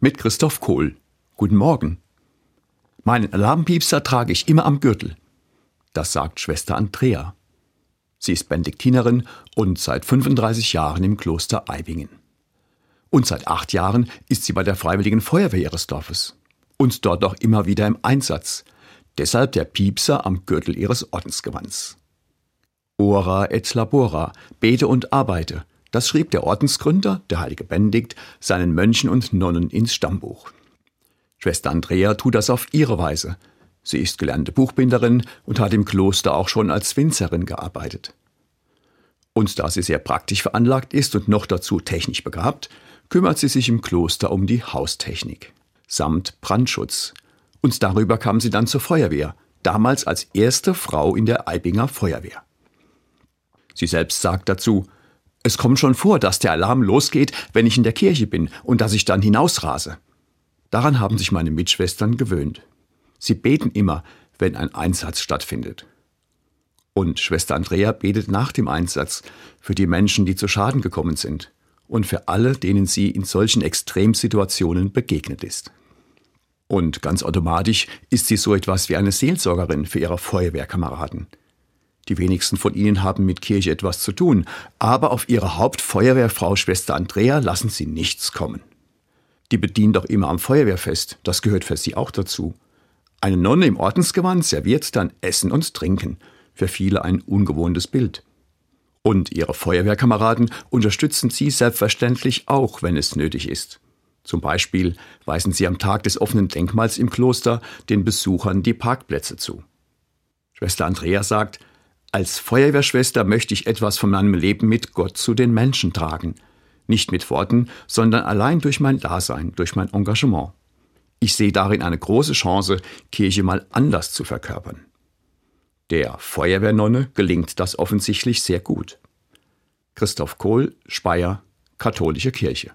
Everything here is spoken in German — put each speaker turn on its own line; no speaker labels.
mit Christoph Kohl. Guten Morgen. Meinen Alarmpiepser trage ich immer am Gürtel. Das sagt Schwester Andrea. Sie ist Benediktinerin und seit 35 Jahren im Kloster Eibingen. Und seit acht Jahren ist sie bei der Freiwilligen Feuerwehr ihres Dorfes. Und dort auch immer wieder im Einsatz. Deshalb der Piepser am Gürtel ihres Ordensgewands. Ora et labora, bete und arbeite. Das schrieb der Ordensgründer, der heilige Benedikt, seinen Mönchen und Nonnen ins Stammbuch. Schwester Andrea tut das auf ihre Weise. Sie ist gelernte Buchbinderin und hat im Kloster auch schon als Winzerin gearbeitet. Und da sie sehr praktisch veranlagt ist und noch dazu technisch begabt, kümmert sie sich im Kloster um die Haustechnik samt Brandschutz. Und darüber kam sie dann zur Feuerwehr, damals als erste Frau in der Eibinger Feuerwehr. Sie selbst sagt dazu, es kommt schon vor, dass der Alarm losgeht, wenn ich in der Kirche bin und dass ich dann hinausrase. Daran haben sich meine Mitschwestern gewöhnt. Sie beten immer, wenn ein Einsatz stattfindet. Und Schwester Andrea betet nach dem Einsatz für die Menschen, die zu Schaden gekommen sind und für alle, denen sie in solchen Extremsituationen begegnet ist. Und ganz automatisch ist sie so etwas wie eine Seelsorgerin für ihre Feuerwehrkameraden. Die wenigsten von ihnen haben mit Kirche etwas zu tun, aber auf ihre Hauptfeuerwehrfrau Schwester Andrea lassen sie nichts kommen. Die bedient doch immer am Feuerwehrfest, das gehört für sie auch dazu. Eine Nonne im Ordensgewand serviert dann Essen und Trinken, für viele ein ungewohntes Bild. Und ihre Feuerwehrkameraden unterstützen sie selbstverständlich auch, wenn es nötig ist. Zum Beispiel weisen sie am Tag des offenen Denkmals im Kloster den Besuchern die Parkplätze zu. Schwester Andrea sagt, als Feuerwehrschwester möchte ich etwas von meinem Leben mit Gott zu den Menschen tragen. Nicht mit Worten, sondern allein durch mein Dasein, durch mein Engagement. Ich sehe darin eine große Chance, Kirche mal anders zu verkörpern. Der Feuerwehrnonne gelingt das offensichtlich sehr gut. Christoph Kohl, Speyer, Katholische Kirche.